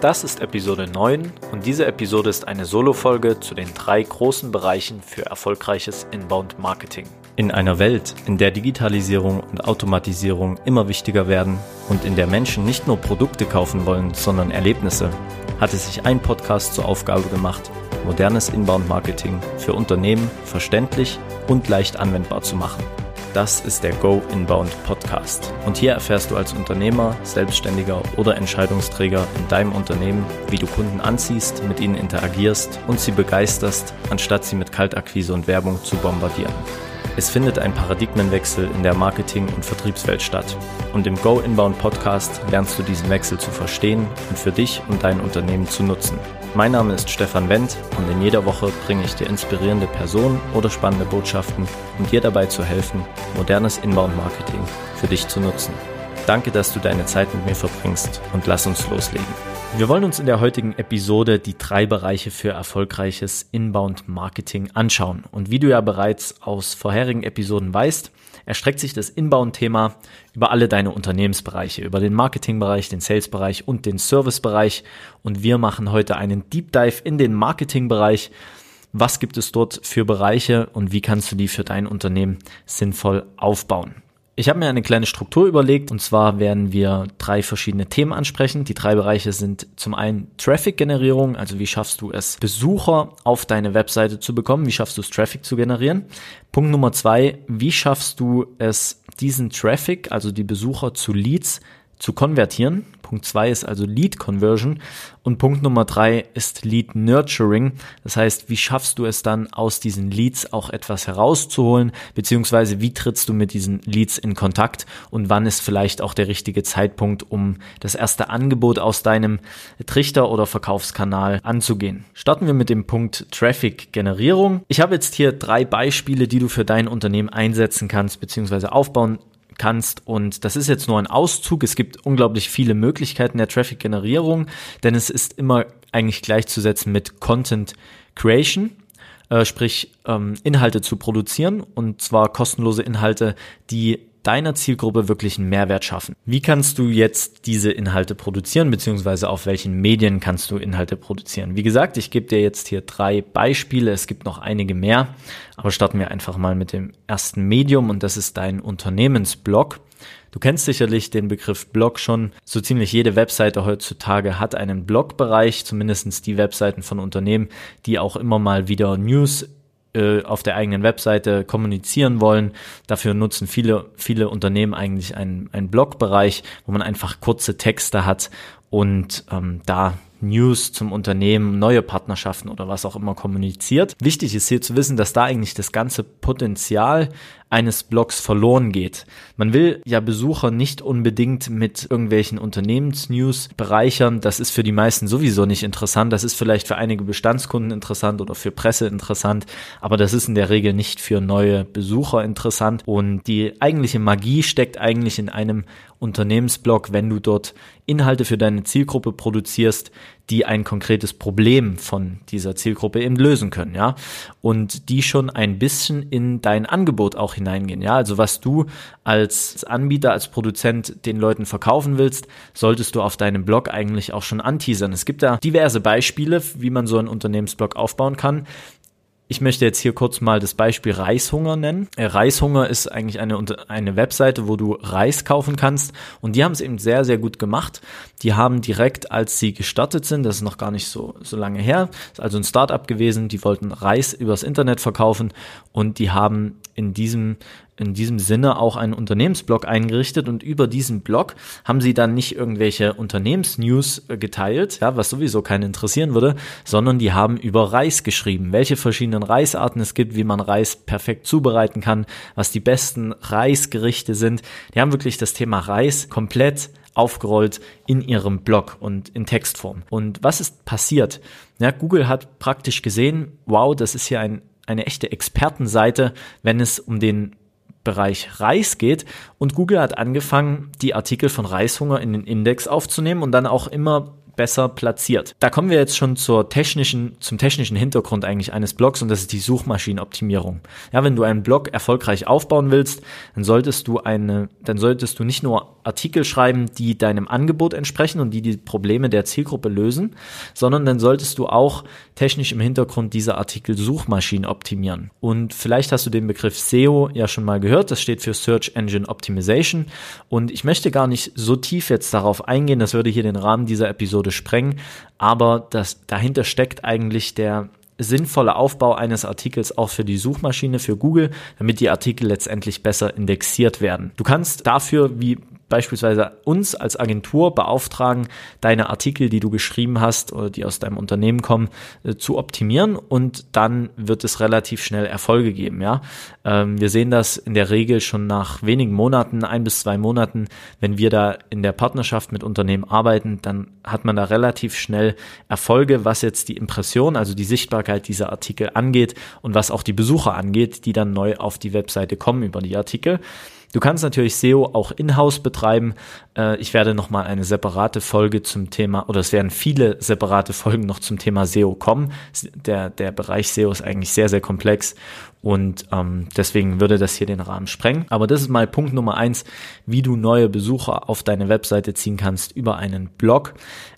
Das ist Episode 9 und diese Episode ist eine Solo-Folge zu den drei großen Bereichen für erfolgreiches Inbound Marketing. In einer Welt, in der Digitalisierung und Automatisierung immer wichtiger werden und in der Menschen nicht nur Produkte kaufen wollen, sondern Erlebnisse, hat es sich ein Podcast zur Aufgabe gemacht, modernes Inbound Marketing für Unternehmen verständlich und leicht anwendbar zu machen. Das ist der Go Inbound Podcast. Und hier erfährst du als Unternehmer, Selbstständiger oder Entscheidungsträger in deinem Unternehmen, wie du Kunden anziehst, mit ihnen interagierst und sie begeisterst, anstatt sie mit Kaltakquise und Werbung zu bombardieren. Es findet ein Paradigmenwechsel in der Marketing- und Vertriebswelt statt. Und im Go Inbound Podcast lernst du diesen Wechsel zu verstehen und für dich und dein Unternehmen zu nutzen. Mein Name ist Stefan Wendt und in jeder Woche bringe ich dir inspirierende Personen oder spannende Botschaften, um dir dabei zu helfen, modernes Inbound Marketing für dich zu nutzen. Danke, dass du deine Zeit mit mir verbringst und lass uns loslegen. Wir wollen uns in der heutigen Episode die drei Bereiche für erfolgreiches Inbound Marketing anschauen. Und wie du ja bereits aus vorherigen Episoden weißt, erstreckt sich das Inbound-Thema über alle deine Unternehmensbereiche, über den Marketingbereich, den Sales-Bereich und den Service-Bereich. Und wir machen heute einen Deep Dive in den Marketingbereich. Was gibt es dort für Bereiche und wie kannst du die für dein Unternehmen sinnvoll aufbauen? Ich habe mir eine kleine Struktur überlegt und zwar werden wir drei verschiedene Themen ansprechen. Die drei Bereiche sind zum einen Traffic-Generierung, also wie schaffst du es, Besucher auf deine Webseite zu bekommen, wie schaffst du es, Traffic zu generieren. Punkt Nummer zwei, wie schaffst du es, diesen Traffic, also die Besucher zu Leads zu konvertieren. Punkt zwei ist also Lead Conversion und Punkt Nummer drei ist Lead Nurturing. Das heißt, wie schaffst du es dann aus diesen Leads auch etwas herauszuholen, beziehungsweise wie trittst du mit diesen Leads in Kontakt und wann ist vielleicht auch der richtige Zeitpunkt, um das erste Angebot aus deinem Trichter oder Verkaufskanal anzugehen. Starten wir mit dem Punkt Traffic Generierung. Ich habe jetzt hier drei Beispiele, die du für dein Unternehmen einsetzen kannst, beziehungsweise aufbauen kannst. Und das ist jetzt nur ein Auszug. Es gibt unglaublich viele Möglichkeiten der Traffic-Generierung, denn es ist immer eigentlich gleichzusetzen mit Content Creation. Äh, sprich ähm, Inhalte zu produzieren und zwar kostenlose Inhalte, die deiner Zielgruppe wirklich einen Mehrwert schaffen. Wie kannst du jetzt diese Inhalte produzieren, beziehungsweise auf welchen Medien kannst du Inhalte produzieren? Wie gesagt, ich gebe dir jetzt hier drei Beispiele, es gibt noch einige mehr, aber starten wir einfach mal mit dem ersten Medium und das ist dein Unternehmensblog. Du kennst sicherlich den Begriff Blog schon. So ziemlich jede Webseite heutzutage hat einen Blogbereich, zumindestens die Webseiten von Unternehmen, die auch immer mal wieder News äh, auf der eigenen Webseite kommunizieren wollen. Dafür nutzen viele, viele Unternehmen eigentlich einen, einen Blogbereich, wo man einfach kurze Texte hat und ähm, da News zum Unternehmen, neue Partnerschaften oder was auch immer kommuniziert. Wichtig ist hier zu wissen, dass da eigentlich das ganze Potenzial eines Blogs verloren geht. Man will ja Besucher nicht unbedingt mit irgendwelchen Unternehmensnews bereichern. Das ist für die meisten sowieso nicht interessant. Das ist vielleicht für einige Bestandskunden interessant oder für Presse interessant, aber das ist in der Regel nicht für neue Besucher interessant. Und die eigentliche Magie steckt eigentlich in einem Unternehmensblog, wenn du dort Inhalte für deine Zielgruppe produzierst, die ein konkretes Problem von dieser Zielgruppe eben lösen können, ja. Und die schon ein bisschen in dein Angebot auch hineingehen, ja. Also was du als Anbieter, als Produzent den Leuten verkaufen willst, solltest du auf deinem Blog eigentlich auch schon anteasern. Es gibt da diverse Beispiele, wie man so einen Unternehmensblog aufbauen kann. Ich möchte jetzt hier kurz mal das Beispiel Reishunger nennen. Äh, Reishunger ist eigentlich eine, eine Webseite, wo du Reis kaufen kannst und die haben es eben sehr, sehr gut gemacht. Die haben direkt, als sie gestartet sind, das ist noch gar nicht so, so lange her, ist also ein Startup gewesen, die wollten Reis übers Internet verkaufen und die haben in diesem in diesem Sinne auch einen Unternehmensblog eingerichtet und über diesen Blog haben sie dann nicht irgendwelche Unternehmensnews äh, geteilt, ja, was sowieso keinen interessieren würde, sondern die haben über Reis geschrieben, welche verschiedenen Reisarten es gibt, wie man Reis perfekt zubereiten kann, was die besten Reisgerichte sind. Die haben wirklich das Thema Reis komplett aufgerollt in ihrem Blog und in Textform. Und was ist passiert? Ja, Google hat praktisch gesehen, wow, das ist hier ein, eine echte Expertenseite, wenn es um den Bereich Reis geht. Und Google hat angefangen, die Artikel von Reishunger in den Index aufzunehmen und dann auch immer besser platziert. Da kommen wir jetzt schon zur technischen, zum technischen Hintergrund eigentlich eines Blogs und das ist die Suchmaschinenoptimierung. Ja, wenn du einen Blog erfolgreich aufbauen willst, dann solltest du eine, dann solltest du nicht nur Artikel schreiben, die deinem Angebot entsprechen und die die Probleme der Zielgruppe lösen, sondern dann solltest du auch technisch im Hintergrund diese Artikel Suchmaschinen optimieren. Und vielleicht hast du den Begriff SEO ja schon mal gehört. Das steht für Search Engine Optimization. Und ich möchte gar nicht so tief jetzt darauf eingehen. Das würde hier den Rahmen dieser Episode sprengen. Aber das dahinter steckt eigentlich der sinnvolle Aufbau eines Artikels auch für die Suchmaschine, für Google, damit die Artikel letztendlich besser indexiert werden. Du kannst dafür, wie beispielsweise uns als Agentur beauftragen, deine Artikel, die du geschrieben hast oder die aus deinem Unternehmen kommen, äh, zu optimieren und dann wird es relativ schnell Erfolge geben. Ja, ähm, wir sehen das in der Regel schon nach wenigen Monaten, ein bis zwei Monaten, wenn wir da in der Partnerschaft mit Unternehmen arbeiten, dann hat man da relativ schnell Erfolge, was jetzt die Impression, also die Sichtbarkeit dieser Artikel angeht und was auch die Besucher angeht, die dann neu auf die Webseite kommen über die Artikel. Du kannst natürlich SEO auch in-house betreiben. Äh, ich werde nochmal eine separate Folge zum Thema, oder es werden viele separate Folgen noch zum Thema SEO kommen. Der, der Bereich SEO ist eigentlich sehr, sehr komplex und ähm, deswegen würde das hier den Rahmen sprengen. Aber das ist mal Punkt Nummer eins, wie du neue Besucher auf deine Webseite ziehen kannst über einen Blog,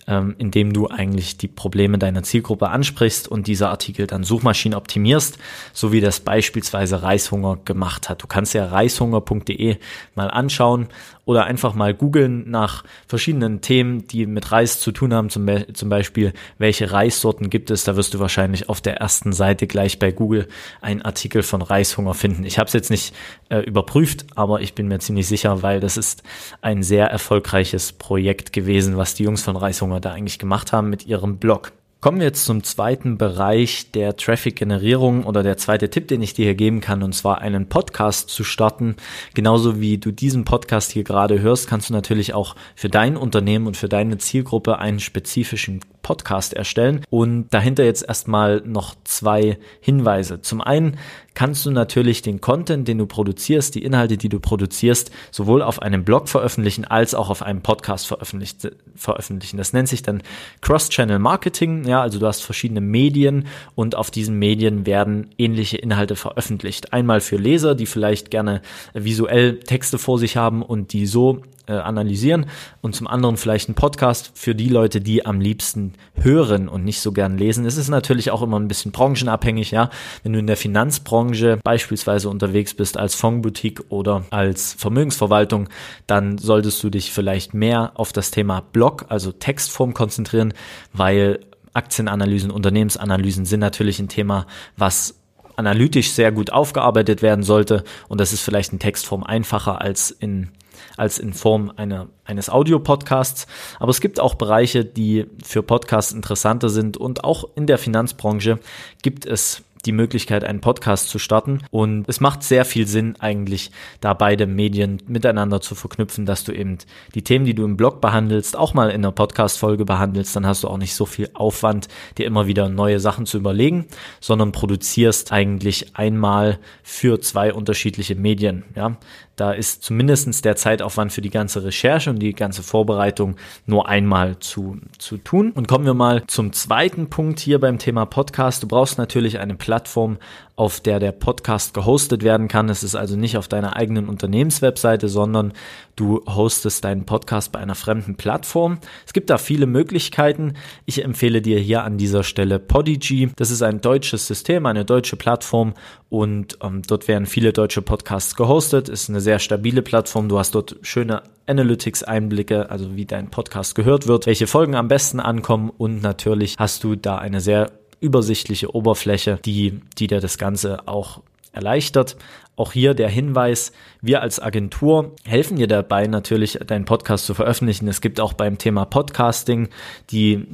ähm, in dem du eigentlich die Probleme deiner Zielgruppe ansprichst und diese Artikel dann Suchmaschinen optimierst, so wie das beispielsweise Reishunger gemacht hat. Du kannst ja reishunger.de mal anschauen oder einfach mal googeln nach verschiedenen Themen, die mit Reis zu tun haben, zum, Be zum Beispiel, welche Reissorten gibt es, da wirst du wahrscheinlich auf der ersten Seite gleich bei Google einen Artikel von Reishunger finden. Ich habe es jetzt nicht äh, überprüft, aber ich bin mir ziemlich sicher, weil das ist ein sehr erfolgreiches Projekt gewesen, was die Jungs von Reishunger da eigentlich gemacht haben mit ihrem Blog. Kommen wir jetzt zum zweiten Bereich der Traffic-Generierung oder der zweite Tipp, den ich dir hier geben kann, und zwar einen Podcast zu starten. Genauso wie du diesen Podcast hier gerade hörst, kannst du natürlich auch für dein Unternehmen und für deine Zielgruppe einen spezifischen Podcast erstellen. Und dahinter jetzt erstmal noch zwei Hinweise. Zum einen kannst du natürlich den Content, den du produzierst, die Inhalte, die du produzierst, sowohl auf einem Blog veröffentlichen als auch auf einem Podcast veröffentlichen. Das nennt sich dann Cross-Channel Marketing. Ja, also du hast verschiedene Medien und auf diesen Medien werden ähnliche Inhalte veröffentlicht. Einmal für Leser, die vielleicht gerne visuell Texte vor sich haben und die so äh, analysieren und zum anderen vielleicht ein Podcast für die Leute, die am liebsten hören und nicht so gern lesen. Es ist natürlich auch immer ein bisschen branchenabhängig, ja. Wenn du in der Finanzbranche beispielsweise unterwegs bist als Fondsboutique oder als Vermögensverwaltung, dann solltest du dich vielleicht mehr auf das Thema Blog, also Textform konzentrieren, weil Aktienanalysen, Unternehmensanalysen sind natürlich ein Thema, was analytisch sehr gut aufgearbeitet werden sollte und das ist vielleicht in Textform einfacher als in als in Form einer, eines Audiopodcasts. Aber es gibt auch Bereiche, die für Podcasts interessanter sind und auch in der Finanzbranche gibt es die Möglichkeit, einen Podcast zu starten. Und es macht sehr viel Sinn, eigentlich da beide Medien miteinander zu verknüpfen, dass du eben die Themen, die du im Blog behandelst, auch mal in einer Podcast-Folge behandelst. Dann hast du auch nicht so viel Aufwand, dir immer wieder neue Sachen zu überlegen, sondern produzierst eigentlich einmal für zwei unterschiedliche Medien. Ja, da ist zumindestens der Zeitaufwand für die ganze Recherche und die ganze Vorbereitung nur einmal zu, zu tun. Und kommen wir mal zum zweiten Punkt hier beim Thema Podcast. Du brauchst natürlich eine Plattform, auf der der Podcast gehostet werden kann. Es ist also nicht auf deiner eigenen Unternehmenswebseite, sondern du hostest deinen Podcast bei einer fremden Plattform. Es gibt da viele Möglichkeiten. Ich empfehle dir hier an dieser Stelle Podigy. Das ist ein deutsches System, eine deutsche Plattform und ähm, dort werden viele deutsche Podcasts gehostet. Ist eine sehr stabile Plattform. Du hast dort schöne Analytics-Einblicke, also wie dein Podcast gehört wird, welche Folgen am besten ankommen und natürlich hast du da eine sehr übersichtliche Oberfläche, die, die dir das Ganze auch erleichtert. Auch hier der Hinweis, wir als Agentur helfen dir dabei natürlich, deinen Podcast zu veröffentlichen. Es gibt auch beim Thema Podcasting die,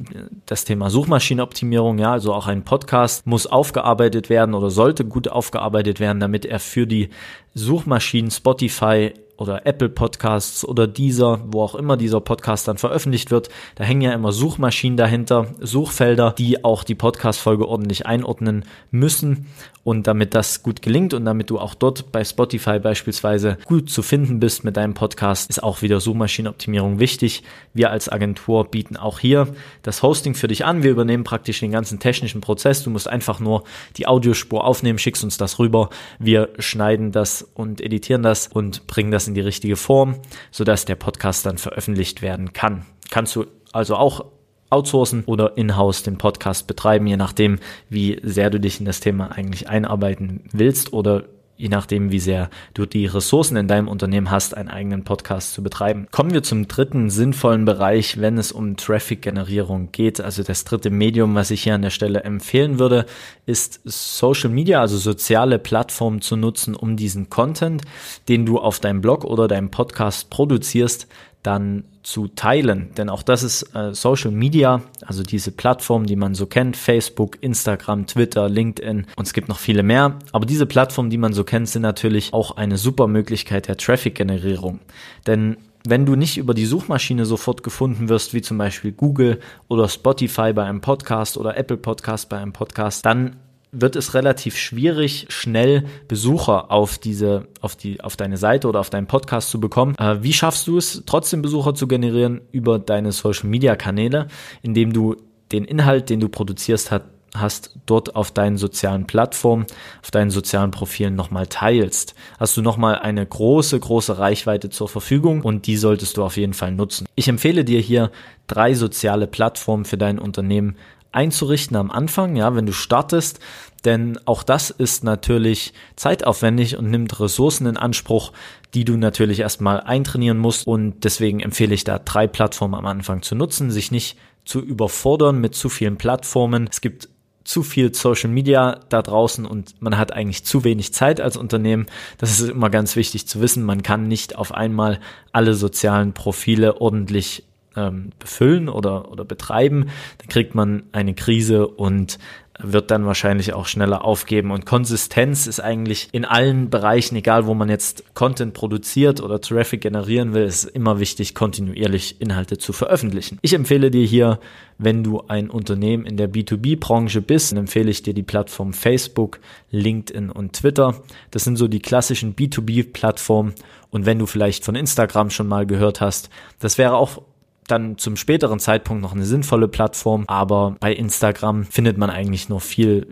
das Thema Suchmaschinenoptimierung. Ja, also auch ein Podcast muss aufgearbeitet werden oder sollte gut aufgearbeitet werden, damit er für die Suchmaschinen Spotify oder Apple Podcasts oder dieser, wo auch immer dieser Podcast dann veröffentlicht wird. Da hängen ja immer Suchmaschinen dahinter, Suchfelder, die auch die Podcast-Folge ordentlich einordnen müssen. Und damit das gut gelingt und damit du auch dort bei Spotify beispielsweise gut zu finden bist mit deinem Podcast, ist auch wieder Suchmaschinenoptimierung wichtig. Wir als Agentur bieten auch hier das Hosting für dich an. Wir übernehmen praktisch den ganzen technischen Prozess. Du musst einfach nur die Audiospur aufnehmen, schickst uns das rüber. Wir schneiden das und editieren das und bringen das in die richtige Form, sodass der Podcast dann veröffentlicht werden kann. Kannst du also auch outsourcen oder in-house den Podcast betreiben, je nachdem, wie sehr du dich in das Thema eigentlich einarbeiten willst oder je nachdem, wie sehr du die Ressourcen in deinem Unternehmen hast, einen eigenen Podcast zu betreiben. Kommen wir zum dritten sinnvollen Bereich, wenn es um Traffic-Generierung geht. Also das dritte Medium, was ich hier an der Stelle empfehlen würde, ist Social Media, also soziale Plattformen zu nutzen, um diesen Content, den du auf deinem Blog oder deinem Podcast produzierst, dann zu teilen. Denn auch das ist äh, Social Media, also diese Plattformen, die man so kennt, Facebook, Instagram, Twitter, LinkedIn und es gibt noch viele mehr. Aber diese Plattformen, die man so kennt, sind natürlich auch eine super Möglichkeit der Traffic-Generierung. Denn wenn du nicht über die Suchmaschine sofort gefunden wirst, wie zum Beispiel Google oder Spotify bei einem Podcast oder Apple Podcast bei einem Podcast, dann wird es relativ schwierig, schnell Besucher auf diese, auf die, auf deine Seite oder auf deinen Podcast zu bekommen. Äh, wie schaffst du es, trotzdem Besucher zu generieren über deine Social Media Kanäle, indem du den Inhalt, den du produzierst, hat, hast, dort auf deinen sozialen Plattformen, auf deinen sozialen Profilen nochmal teilst. Hast du nochmal eine große, große Reichweite zur Verfügung und die solltest du auf jeden Fall nutzen. Ich empfehle dir hier drei soziale Plattformen für dein Unternehmen einzurichten am Anfang, ja, wenn du startest, denn auch das ist natürlich zeitaufwendig und nimmt Ressourcen in Anspruch, die du natürlich erstmal eintrainieren musst und deswegen empfehle ich da drei Plattformen am Anfang zu nutzen, sich nicht zu überfordern mit zu vielen Plattformen. Es gibt zu viel Social Media da draußen und man hat eigentlich zu wenig Zeit als Unternehmen. Das ist immer ganz wichtig zu wissen. Man kann nicht auf einmal alle sozialen Profile ordentlich ähm, befüllen oder, oder betreiben, dann kriegt man eine Krise und wird dann wahrscheinlich auch schneller aufgeben. Und Konsistenz ist eigentlich in allen Bereichen, egal wo man jetzt Content produziert oder Traffic generieren will, ist immer wichtig, kontinuierlich Inhalte zu veröffentlichen. Ich empfehle dir hier, wenn du ein Unternehmen in der B2B-Branche bist, empfehle ich dir die Plattform Facebook, LinkedIn und Twitter. Das sind so die klassischen B2B-Plattformen. Und wenn du vielleicht von Instagram schon mal gehört hast, das wäre auch dann zum späteren Zeitpunkt noch eine sinnvolle Plattform, aber bei Instagram findet man eigentlich nur viel,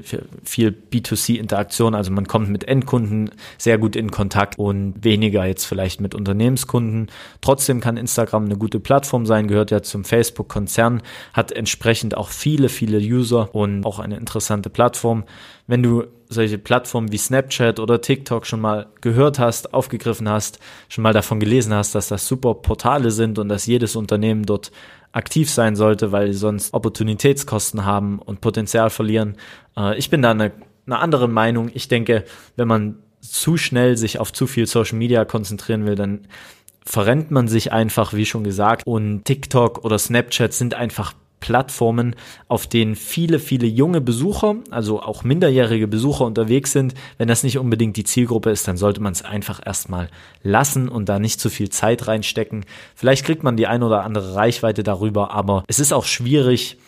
viel B2C-Interaktion, also man kommt mit Endkunden sehr gut in Kontakt und weniger jetzt vielleicht mit Unternehmenskunden. Trotzdem kann Instagram eine gute Plattform sein, gehört ja zum Facebook-Konzern, hat entsprechend auch viele, viele User und auch eine interessante Plattform. Wenn du solche Plattformen wie Snapchat oder TikTok schon mal gehört hast, aufgegriffen hast, schon mal davon gelesen hast, dass das super Portale sind und dass jedes Unternehmen dort aktiv sein sollte, weil sie sonst Opportunitätskosten haben und Potenzial verlieren. Äh, ich bin da eine, eine andere Meinung. Ich denke, wenn man zu schnell sich auf zu viel Social Media konzentrieren will, dann verrennt man sich einfach, wie schon gesagt. Und TikTok oder Snapchat sind einfach Plattformen, auf denen viele, viele junge Besucher, also auch minderjährige Besucher unterwegs sind. Wenn das nicht unbedingt die Zielgruppe ist, dann sollte man es einfach erstmal lassen und da nicht zu viel Zeit reinstecken. Vielleicht kriegt man die ein oder andere Reichweite darüber, aber es ist auch schwierig,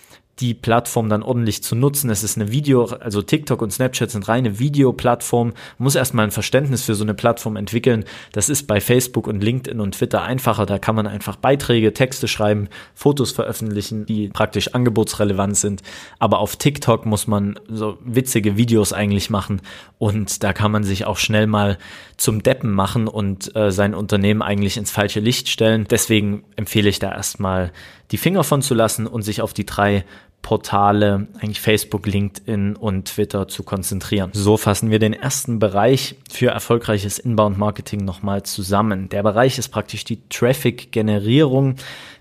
die Plattform dann ordentlich zu nutzen. Es ist eine Video, also TikTok und Snapchat sind reine Videoplattformen. Man muss erstmal ein Verständnis für so eine Plattform entwickeln. Das ist bei Facebook und LinkedIn und Twitter einfacher. Da kann man einfach Beiträge, Texte schreiben, Fotos veröffentlichen, die praktisch angebotsrelevant sind. Aber auf TikTok muss man so witzige Videos eigentlich machen und da kann man sich auch schnell mal zum Deppen machen und äh, sein Unternehmen eigentlich ins falsche Licht stellen. Deswegen empfehle ich da erstmal die Finger von zu lassen und sich auf die drei Portale, eigentlich Facebook, LinkedIn und Twitter zu konzentrieren. So fassen wir den ersten Bereich für erfolgreiches Inbound-Marketing nochmal zusammen. Der Bereich ist praktisch die Traffic-Generierung.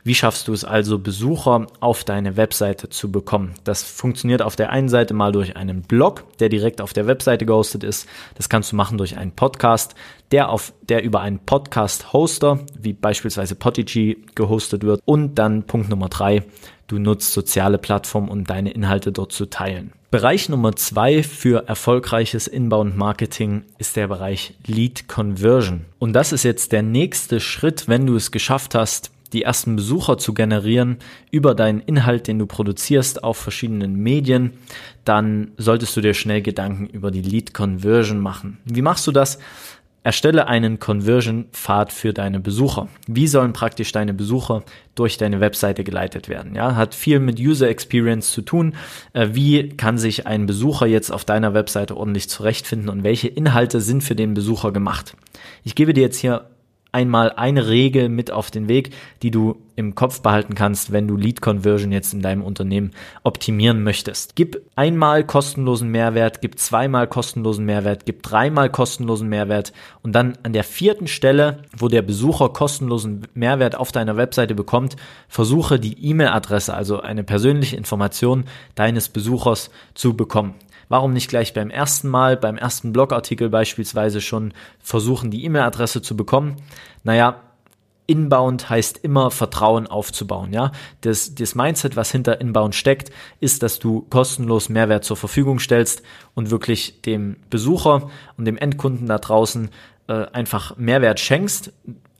Wie schaffst du es also, Besucher auf deine Webseite zu bekommen? Das funktioniert auf der einen Seite mal durch einen Blog, der direkt auf der Webseite gehostet ist. Das kannst du machen durch einen Podcast, der auf, der über einen Podcast-Hoster, wie beispielsweise Podigy, gehostet wird. Und dann Punkt Nummer drei, du nutzt soziale Plattformen, um deine Inhalte dort zu teilen. Bereich Nummer zwei für erfolgreiches Inbound-Marketing ist der Bereich Lead Conversion. Und das ist jetzt der nächste Schritt, wenn du es geschafft hast, die ersten Besucher zu generieren über deinen Inhalt, den du produzierst auf verschiedenen Medien, dann solltest du dir schnell Gedanken über die Lead Conversion machen. Wie machst du das? Erstelle einen Conversion-Pfad für deine Besucher. Wie sollen praktisch deine Besucher durch deine Webseite geleitet werden? Ja, hat viel mit User Experience zu tun. Äh, wie kann sich ein Besucher jetzt auf deiner Webseite ordentlich zurechtfinden und welche Inhalte sind für den Besucher gemacht? Ich gebe dir jetzt hier einmal eine Regel mit auf den Weg, die du im Kopf behalten kannst, wenn du Lead Conversion jetzt in deinem Unternehmen optimieren möchtest. Gib einmal kostenlosen Mehrwert, gib zweimal kostenlosen Mehrwert, gib dreimal kostenlosen Mehrwert und dann an der vierten Stelle, wo der Besucher kostenlosen Mehrwert auf deiner Webseite bekommt, versuche die E-Mail-Adresse, also eine persönliche Information deines Besuchers zu bekommen. Warum nicht gleich beim ersten Mal, beim ersten Blogartikel beispielsweise schon versuchen, die E-Mail-Adresse zu bekommen? Naja, Inbound heißt immer Vertrauen aufzubauen, ja. Das, das Mindset, was hinter Inbound steckt, ist, dass du kostenlos Mehrwert zur Verfügung stellst und wirklich dem Besucher und dem Endkunden da draußen äh, einfach Mehrwert schenkst,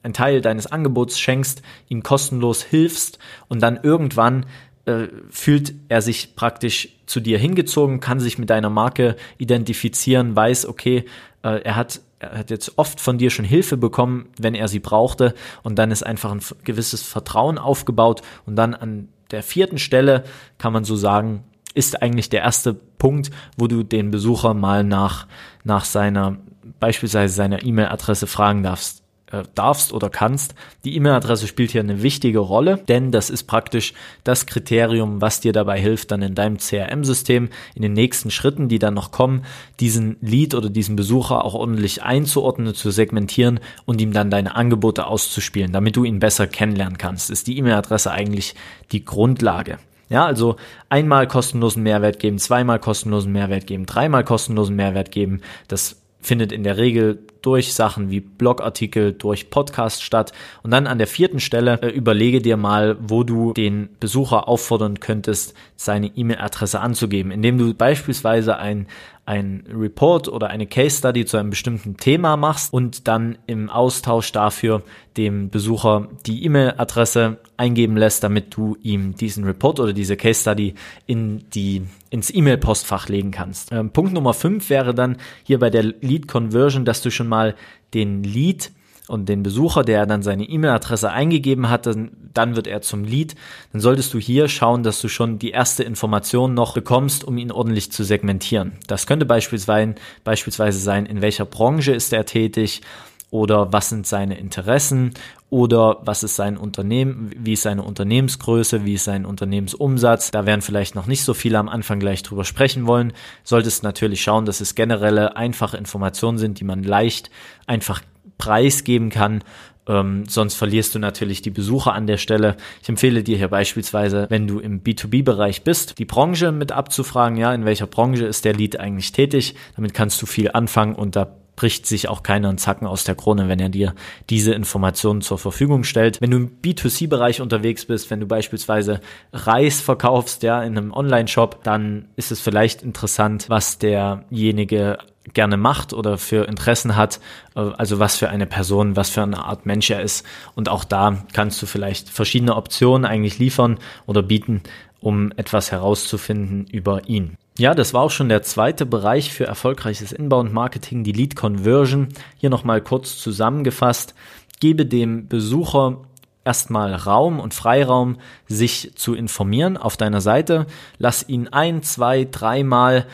einen Teil deines Angebots schenkst, ihm kostenlos hilfst und dann irgendwann äh, fühlt er sich praktisch zu dir hingezogen, kann sich mit deiner Marke identifizieren, weiß, okay, äh, er hat er hat jetzt oft von dir schon Hilfe bekommen, wenn er sie brauchte. Und dann ist einfach ein gewisses Vertrauen aufgebaut. Und dann an der vierten Stelle kann man so sagen, ist eigentlich der erste Punkt, wo du den Besucher mal nach, nach seiner, beispielsweise seiner E-Mail-Adresse fragen darfst äh, darfst oder kannst. Die E-Mail-Adresse spielt hier eine wichtige Rolle, denn das ist praktisch das Kriterium, was dir dabei hilft, dann in deinem CRM-System in den nächsten Schritten, die dann noch kommen, diesen Lead oder diesen Besucher auch ordentlich einzuordnen, zu segmentieren und ihm dann deine Angebote auszuspielen, damit du ihn besser kennenlernen kannst. Ist die E-Mail-Adresse eigentlich die Grundlage. Ja, also einmal kostenlosen Mehrwert geben, zweimal kostenlosen Mehrwert geben, dreimal kostenlosen Mehrwert geben. Das findet in der Regel durch Sachen wie Blogartikel, durch Podcast statt. Und dann an der vierten Stelle äh, überlege dir mal, wo du den Besucher auffordern könntest, seine E-Mail-Adresse anzugeben, indem du beispielsweise ein ein Report oder eine Case Study zu einem bestimmten Thema machst und dann im Austausch dafür dem Besucher die E-Mail-Adresse eingeben lässt, damit du ihm diesen Report oder diese Case Study in die, ins E-Mail-Postfach legen kannst. Ähm, Punkt Nummer fünf wäre dann hier bei der Lead Conversion, dass du schon mal den Lead und den Besucher, der dann seine E-Mail-Adresse eingegeben hat, dann, dann wird er zum Lead, dann solltest du hier schauen, dass du schon die erste Information noch bekommst, um ihn ordentlich zu segmentieren. Das könnte beispielsweise, beispielsweise sein, in welcher Branche ist er tätig oder was sind seine Interessen oder was ist sein Unternehmen, wie ist seine Unternehmensgröße, wie ist sein Unternehmensumsatz. Da werden vielleicht noch nicht so viele am Anfang gleich drüber sprechen wollen. Solltest natürlich schauen, dass es generelle, einfache Informationen sind, die man leicht einfach preisgeben kann. Ähm, sonst verlierst du natürlich die Besucher an der Stelle. Ich empfehle dir hier beispielsweise, wenn du im B2B-Bereich bist, die Branche mit abzufragen, ja, in welcher Branche ist der Lead eigentlich tätig. Damit kannst du viel anfangen und da bricht sich auch keiner einen Zacken aus der Krone, wenn er dir diese Informationen zur Verfügung stellt. Wenn du im B2C-Bereich unterwegs bist, wenn du beispielsweise Reis verkaufst, ja, in einem Online-Shop, dann ist es vielleicht interessant, was derjenige gerne macht oder für Interessen hat, äh, also was für eine Person, was für eine Art Mensch er ist. Und auch da kannst du vielleicht verschiedene Optionen eigentlich liefern oder bieten, um etwas herauszufinden über ihn. Ja, das war auch schon der zweite Bereich für erfolgreiches Inbound-Marketing, die Lead Conversion. Hier nochmal kurz zusammengefasst. Gebe dem Besucher erstmal Raum und Freiraum, sich zu informieren auf deiner Seite. Lass ihn ein, zwei, dreimal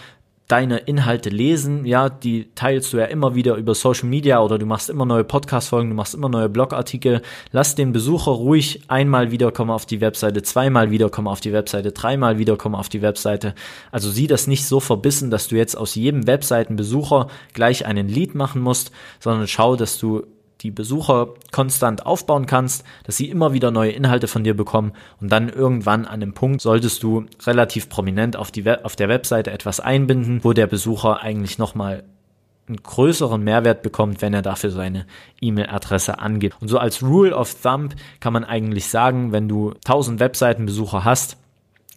deine Inhalte lesen, ja, die teilst du ja immer wieder über Social Media oder du machst immer neue Podcast-Folgen, du machst immer neue Blogartikel. Lass den Besucher ruhig einmal wiederkommen auf die Webseite, zweimal wiederkommen auf die Webseite, dreimal wiederkommen auf die Webseite. Also sieh das nicht so verbissen, dass du jetzt aus jedem Webseitenbesucher gleich einen Lead machen musst, sondern schau, dass du die Besucher konstant aufbauen kannst, dass sie immer wieder neue Inhalte von dir bekommen und dann irgendwann an dem Punkt solltest du relativ prominent auf, die auf der Webseite etwas einbinden, wo der Besucher eigentlich nochmal einen größeren Mehrwert bekommt, wenn er dafür seine E-Mail-Adresse angibt. Und so als Rule of Thumb kann man eigentlich sagen, wenn du 1000 Webseitenbesucher hast,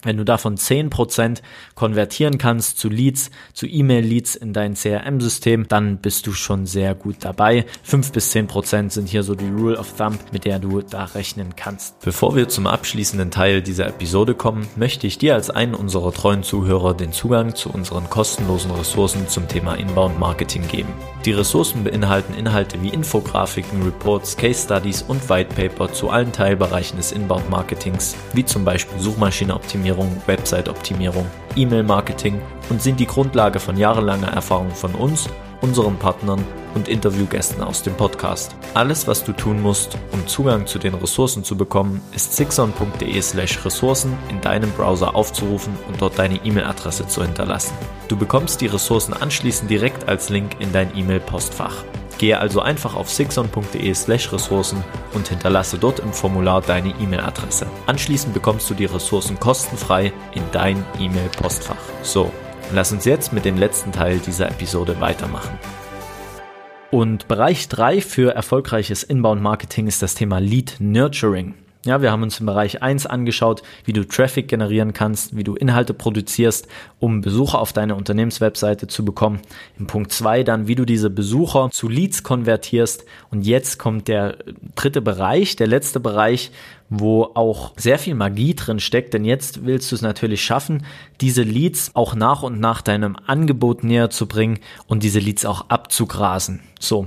Wenn du davon 10% konvertieren kannst zu Leads, zu E-Mail-Leads in dein CRM-System, dann bist du schon sehr gut dabei. 5 bis 10% sind hier so die Rule of Thumb, mit der du da rechnen kannst. Bevor wir zum abschließenden Teil dieser Episode kommen, möchte ich dir als einen unserer treuen Zuhörer den Zugang zu unseren kostenlosen Ressourcen zum Thema Inbound Marketing geben. Die Ressourcen beinhalten Inhalte wie Infografiken, Reports, Case Studies und White Paper zu allen Teilbereichen des Inbound Marketings, wie zum Beispiel Suchmaschineoptimierung, Optimierung, Website-Optimierung, E-Mail-Marketing und sind die Grundlage von jahrelanger Erfahrung von uns, unseren Partnern und Interviewgästen aus dem Podcast. Alles, was du tun musst, um Zugang zu den Ressourcen zu bekommen, ist sixon.de slash Ressourcen in deinem Browser aufzurufen und dort deine E-Mail-Adresse zu hinterlassen. Du bekommst die Ressourcen anschließend direkt als Link in dein E-Mail-Postfach. Gehe also einfach auf sixon.de slash Ressourcen und hinterlasse dort im Formular deine E-Mail-Adresse. Anschließend bekommst du die Ressourcen kostenfrei in dein E-Mail-Postfach. So, lass uns jetzt mit dem letzten Teil dieser Episode weitermachen. Und Bereich 3 für erfolgreiches Inbound-Marketing ist das Thema Lead Nurturing. Ja, wir haben uns im Bereich 1 angeschaut, wie du Traffic generieren kannst, wie du Inhalte produzierst, um Besucher auf deine Unternehmenswebseite zu bekommen. Im Punkt 2 dann, wie du diese Besucher zu Leads konvertierst. Und jetzt kommt der dritte Bereich, der letzte Bereich, wo auch sehr viel Magie drin steckt, denn jetzt willst du es natürlich schaffen, diese Leads auch nach und nach deinem Angebot näher zu bringen und diese Leads auch abzugrasen. So,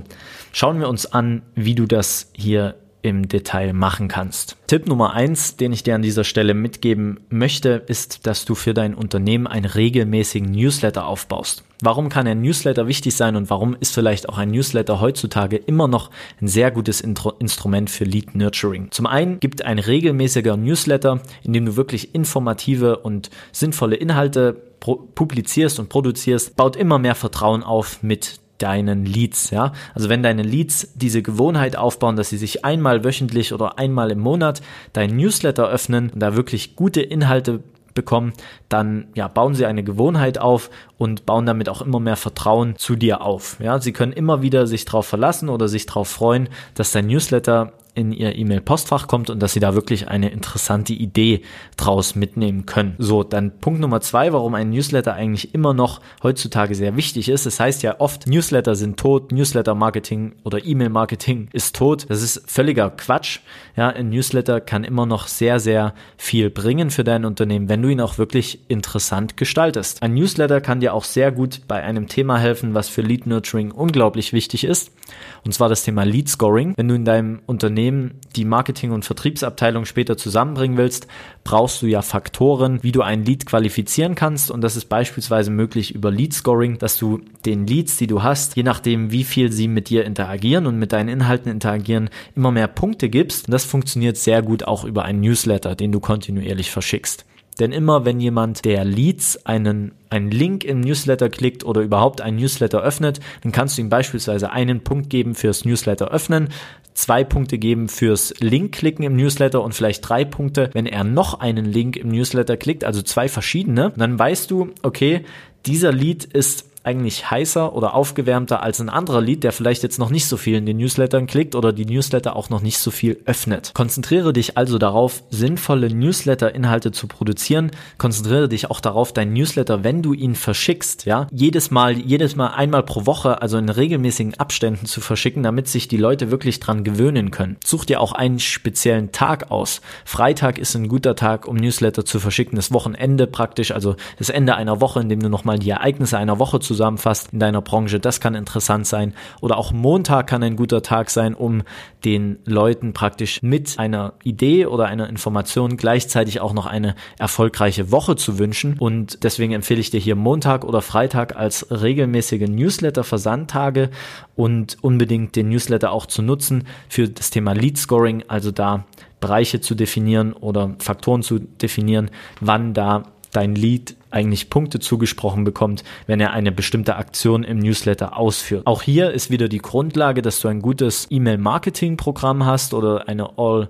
schauen wir uns an, wie du das hier im Detail machen kannst. Tipp Nummer eins, den ich dir an dieser Stelle mitgeben möchte, ist, dass du für dein Unternehmen einen regelmäßigen Newsletter aufbaust. Warum kann ein Newsletter wichtig sein und warum ist vielleicht auch ein Newsletter heutzutage immer noch ein sehr gutes Intro Instrument für Lead Nurturing? Zum einen gibt ein regelmäßiger Newsletter, in dem du wirklich informative und sinnvolle Inhalte publizierst und produzierst, baut immer mehr Vertrauen auf mit deinen Leads, ja. Also wenn deine Leads diese Gewohnheit aufbauen, dass sie sich einmal wöchentlich oder einmal im Monat dein Newsletter öffnen und da wirklich gute Inhalte bekommen, dann ja, bauen sie eine Gewohnheit auf und bauen damit auch immer mehr Vertrauen zu dir auf. Ja, sie können immer wieder sich darauf verlassen oder sich darauf freuen, dass dein Newsletter in ihr E-Mail-Postfach kommt und dass sie da wirklich eine interessante Idee draus mitnehmen können. So, dann Punkt Nummer zwei, warum ein Newsletter eigentlich immer noch heutzutage sehr wichtig ist. Das heißt ja oft, Newsletter sind tot, Newsletter-Marketing oder E-Mail-Marketing ist tot. Das ist völliger Quatsch. Ja, ein Newsletter kann immer noch sehr, sehr viel bringen für dein Unternehmen, wenn du ihn auch wirklich interessant gestaltest. Ein Newsletter kann dir auch sehr gut bei einem Thema helfen, was für Lead Nurturing unglaublich wichtig ist. Und zwar das Thema Lead Scoring. Wenn du in deinem Unternehmen die Marketing- und Vertriebsabteilung später zusammenbringen willst, brauchst du ja Faktoren, wie du ein Lead qualifizieren kannst. Und das ist beispielsweise möglich über Lead Scoring, dass du den Leads, die du hast, je nachdem, wie viel sie mit dir interagieren und mit deinen Inhalten interagieren, immer mehr Punkte gibst. Und das funktioniert sehr gut auch über einen Newsletter, den du kontinuierlich verschickst. Denn immer wenn jemand der Leads einen, einen Link im Newsletter klickt oder überhaupt einen Newsletter öffnet, dann kannst du ihm beispielsweise einen Punkt geben fürs Newsletter öffnen, zwei Punkte geben fürs Link-Klicken im Newsletter und vielleicht drei Punkte, wenn er noch einen Link im Newsletter klickt, also zwei verschiedene. dann weißt du, okay, dieser Lead ist eigentlich heißer oder aufgewärmter als ein anderer Lied, der vielleicht jetzt noch nicht so viel in den Newslettern klickt oder die Newsletter auch noch nicht so viel öffnet. Konzentriere dich also darauf, sinnvolle Newsletter-Inhalte zu produzieren. Konzentriere dich auch darauf, dein Newsletter, wenn du ihn verschickst, ja, jedes Mal, jedes Mal einmal pro Woche, also in regelmäßigen Abständen zu verschicken, damit sich die Leute wirklich dran gewöhnen können. Such dir auch einen speziellen Tag aus. Freitag ist ein guter Tag, um Newsletter zu verschicken. Das Wochenende praktisch, also das Ende einer Woche, in dem du nochmal die Ereignisse einer Woche zusammenfasst in deiner Branche. Das kann interessant sein. Oder auch Montag kann ein guter Tag sein, um den Leuten praktisch mit einer Idee oder einer Information gleichzeitig auch noch eine erfolgreiche Woche zu wünschen. Und deswegen empfehle ich dir hier Montag oder Freitag als regelmäßige Newsletter-Versandtage und unbedingt den Newsletter auch zu nutzen für das Thema Lead Scoring, also da Bereiche zu definieren oder Faktoren zu definieren, wann da dein Lead eigentlich Punkte zugesprochen bekommt, wenn er eine bestimmte Aktion im Newsletter ausführt. Auch hier ist wieder die Grundlage, dass du ein gutes E-Mail-Marketing-Programm hast oder eine All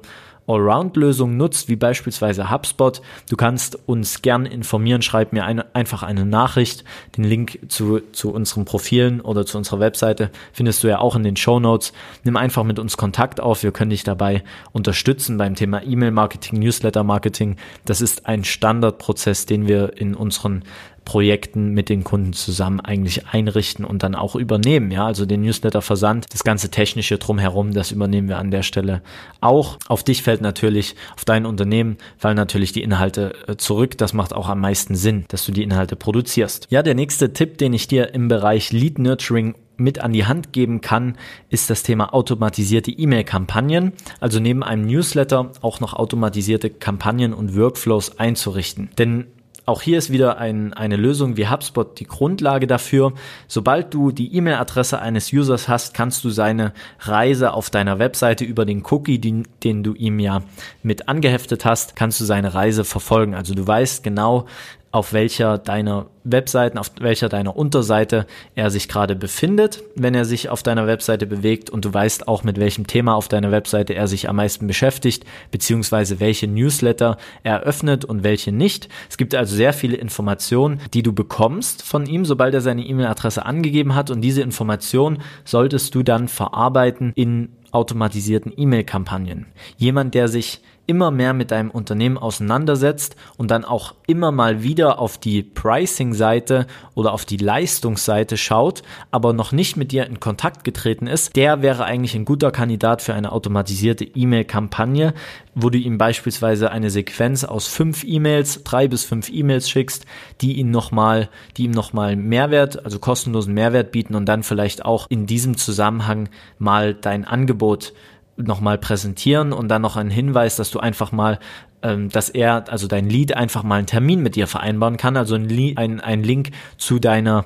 Allround-Lösung nutzt, wie beispielsweise HubSpot, du kannst uns gern informieren, schreib mir eine, einfach eine Nachricht. Den Link zu, zu unseren Profilen oder zu unserer Webseite findest du ja auch in den Show Notes. Nimm einfach mit uns Kontakt auf. Wir können dich dabei unterstützen beim Thema E-Mail-Marketing, Newsletter-Marketing. Das ist ein Standardprozess, den wir in unseren Projekten mit den Kunden zusammen eigentlich einrichten und dann auch übernehmen. Ja, also den Newsletter-Versand, das ganze technische drumherum, das übernehmen wir an der Stelle auch. Auf dich fällt natürlich, auf dein Unternehmen fallen natürlich die Inhalte äh, zurück. Das macht auch am meisten Sinn, dass du die Inhalte produzierst. Ja, der nächste Tipp, den ich dir im Bereich Lead Nurturing mit an die Hand geben kann, ist das Thema automatisierte E-Mail-Kampagnen. Also neben einem Newsletter auch noch automatisierte Kampagnen und Workflows einzurichten. Denn auch hier ist wieder ein, eine Lösung wie HubSpot die Grundlage dafür. Sobald du die E-Mail-Adresse eines Users hast, kannst du seine Reise auf deiner Webseite über den Cookie, den, den du ihm ja mit angeheftet hast, kannst du seine Reise verfolgen. Also du weißt genau, auf welcher deiner Webseiten, auf welcher deiner Unterseite er sich gerade befindet, wenn er sich auf deiner Webseite bewegt und du weißt auch, mit welchem Thema auf deiner Webseite er sich am meisten beschäftigt, beziehungsweise welche Newsletter er öffnet und welche nicht. Es gibt also sehr viele Informationen, die du bekommst von ihm, sobald er seine E-Mail-Adresse angegeben hat und diese Information solltest du dann verarbeiten in automatisierten E-Mail-Kampagnen. Jemand, der sich immer mehr mit deinem Unternehmen auseinandersetzt und dann auch immer mal wieder auf die Pricing-Seite oder auf die Leistungsseite schaut, aber noch nicht mit dir in Kontakt getreten ist, der wäre eigentlich ein guter Kandidat für eine automatisierte E-Mail-Kampagne, wo du ihm beispielsweise eine Sequenz aus fünf E-Mails, drei bis fünf E-Mails schickst, die ihn nochmal, die ihm nochmal Mehrwert, also kostenlosen Mehrwert bieten und dann vielleicht auch in diesem Zusammenhang mal dein Angebot nochmal präsentieren und dann noch einen Hinweis, dass du einfach mal, ähm, dass er, also dein Lead einfach mal einen Termin mit dir vereinbaren kann, also ein, ein, ein Link zu deiner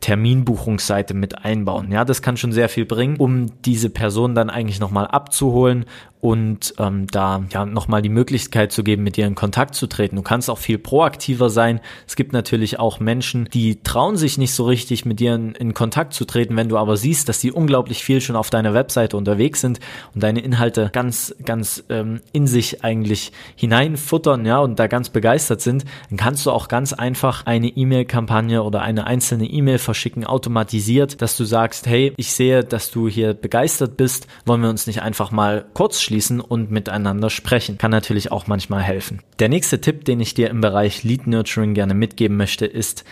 Terminbuchungsseite mit einbauen. Ja, das kann schon sehr viel bringen, um diese Person dann eigentlich nochmal abzuholen und ähm, da ja nochmal die Möglichkeit zu geben, mit dir in Kontakt zu treten. Du kannst auch viel proaktiver sein. Es gibt natürlich auch Menschen, die trauen sich nicht so richtig, mit dir in, in Kontakt zu treten. Wenn du aber siehst, dass die unglaublich viel schon auf deiner Webseite unterwegs sind und deine Inhalte ganz, ganz ähm, in sich eigentlich hineinfuttern, ja, und da ganz begeistert sind, dann kannst du auch ganz einfach eine E-Mail-Kampagne oder eine einzelne E-Mail verschicken, automatisiert, dass du sagst, hey, ich sehe, dass du hier begeistert bist, wollen wir uns nicht einfach mal kurz schließen und miteinander sprechen. Kann natürlich auch manchmal helfen. Der nächste Tipp, den ich dir im Bereich Lead Nurturing gerne mitgeben möchte, ist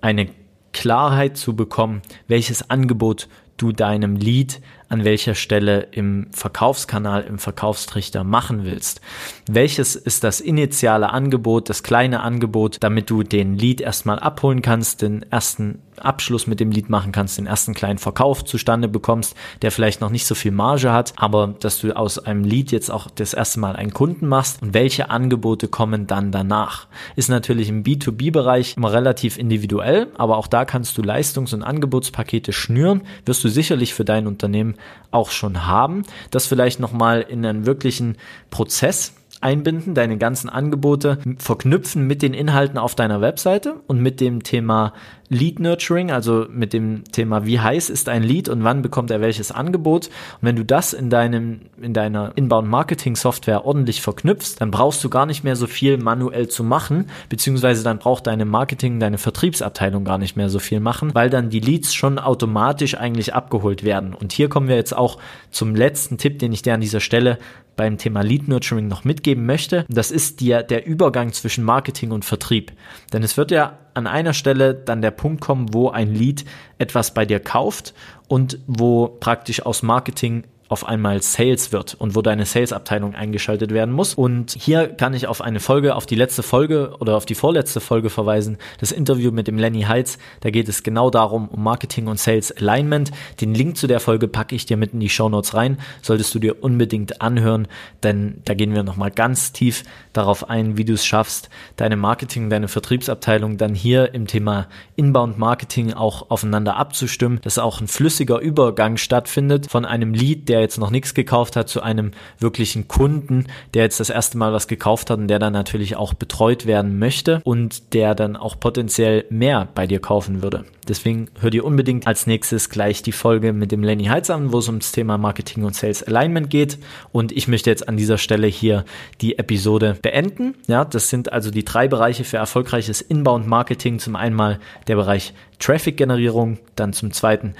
eine Klarheit zu bekommen, welches Angebot du deinem Lead an welcher Stelle im Verkaufskanal, im Verkaufstrichter machen willst. Welches ist das initiale Angebot, das kleine Angebot, damit du den Lead erstmal abholen kannst, den ersten Abschluss mit dem Lead machen kannst, den ersten kleinen Verkauf zustande bekommst, der vielleicht noch nicht so viel Marge hat, aber dass du aus einem Lead jetzt auch das erste Mal einen Kunden machst und welche Angebote kommen dann danach. Ist natürlich im B2B-Bereich immer relativ individuell, aber auch da kannst du Leistungs- und Angebotspakete schnüren, wirst du sicherlich für dein Unternehmen auch schon haben, das vielleicht nochmal in einen wirklichen Prozess einbinden, deine ganzen Angebote verknüpfen mit den Inhalten auf deiner Webseite und mit dem Thema Lead Nurturing, also mit dem Thema, wie heiß ist ein Lead und wann bekommt er welches Angebot. Und wenn du das in deinem, in deiner Inbound Marketing Software ordentlich verknüpfst, dann brauchst du gar nicht mehr so viel manuell zu machen, beziehungsweise dann braucht deine Marketing, deine Vertriebsabteilung gar nicht mehr so viel machen, weil dann die Leads schon automatisch eigentlich abgeholt werden. Und hier kommen wir jetzt auch zum letzten Tipp, den ich dir an dieser Stelle beim Thema Lead Nurturing noch mitgeben möchte. Das ist der, der Übergang zwischen Marketing und Vertrieb. Denn es wird ja an einer Stelle dann der Punkt kommen, wo ein Lead etwas bei dir kauft und wo praktisch aus Marketing auf einmal Sales wird und wo deine Sales-Abteilung eingeschaltet werden muss. Und hier kann ich auf eine Folge, auf die letzte Folge oder auf die vorletzte Folge verweisen, das Interview mit dem Lenny Heitz. Da geht es genau darum, um Marketing und Sales Alignment. Den Link zu der Folge packe ich dir mit in die Show Notes rein. Solltest du dir unbedingt anhören, denn da gehen wir nochmal ganz tief darauf ein, wie du es schaffst, deine Marketing, deine Vertriebsabteilung dann hier im Thema Inbound Marketing auch aufeinander abzustimmen, dass auch ein flüssiger Übergang stattfindet von einem Lead, der der jetzt noch nichts gekauft hat, zu einem wirklichen Kunden, der jetzt das erste Mal was gekauft hat und der dann natürlich auch betreut werden möchte und der dann auch potenziell mehr bei dir kaufen würde. Deswegen hör dir unbedingt als nächstes gleich die Folge mit dem Lenny Heitz an, wo es ums Thema Marketing und Sales Alignment geht. Und ich möchte jetzt an dieser Stelle hier die Episode beenden. Ja, das sind also die drei Bereiche für erfolgreiches Inbound Marketing. Zum einen der Bereich Traffic Generierung, dann zum zweiten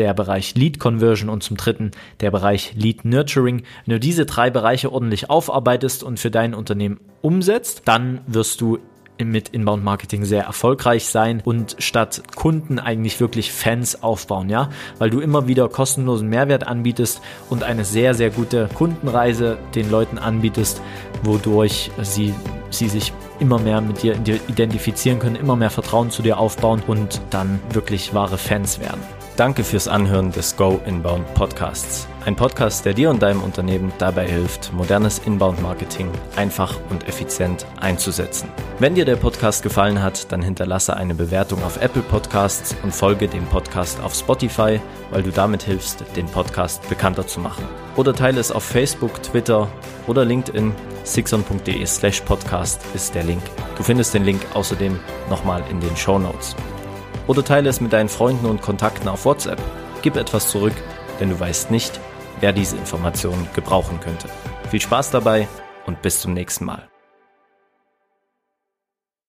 der Bereich Lead Conversion und zum dritten der Bereich Lead Nurturing. Wenn du diese drei Bereiche ordentlich aufarbeitest und für dein Unternehmen umsetzt, dann wirst du mit Inbound Marketing sehr erfolgreich sein und statt Kunden eigentlich wirklich Fans aufbauen, ja, weil du immer wieder kostenlosen Mehrwert anbietest und eine sehr, sehr gute Kundenreise den Leuten anbietest, wodurch sie, sie sich immer mehr mit dir identifizieren können, immer mehr Vertrauen zu dir aufbauen und dann wirklich wahre Fans werden. Danke fürs Anhören des Go Inbound Podcasts. Ein Podcast, der dir und deinem Unternehmen dabei hilft, modernes Inbound Marketing einfach und effizient einzusetzen. Wenn dir der Podcast gefallen hat, dann hinterlasse eine Bewertung auf Apple Podcasts und folge dem Podcast auf Spotify, weil du damit hilfst, den Podcast bekannter zu machen. Oder teile es auf Facebook, Twitter oder LinkedIn. sixon.de slash podcast ist der Link. Du findest den Link außerdem nochmal in den Show Notes oder teile es mit deinen Freunden und Kontakten auf WhatsApp. Gib etwas zurück, denn du weißt nicht, wer diese Informationen gebrauchen könnte. Viel Spaß dabei und bis zum nächsten Mal.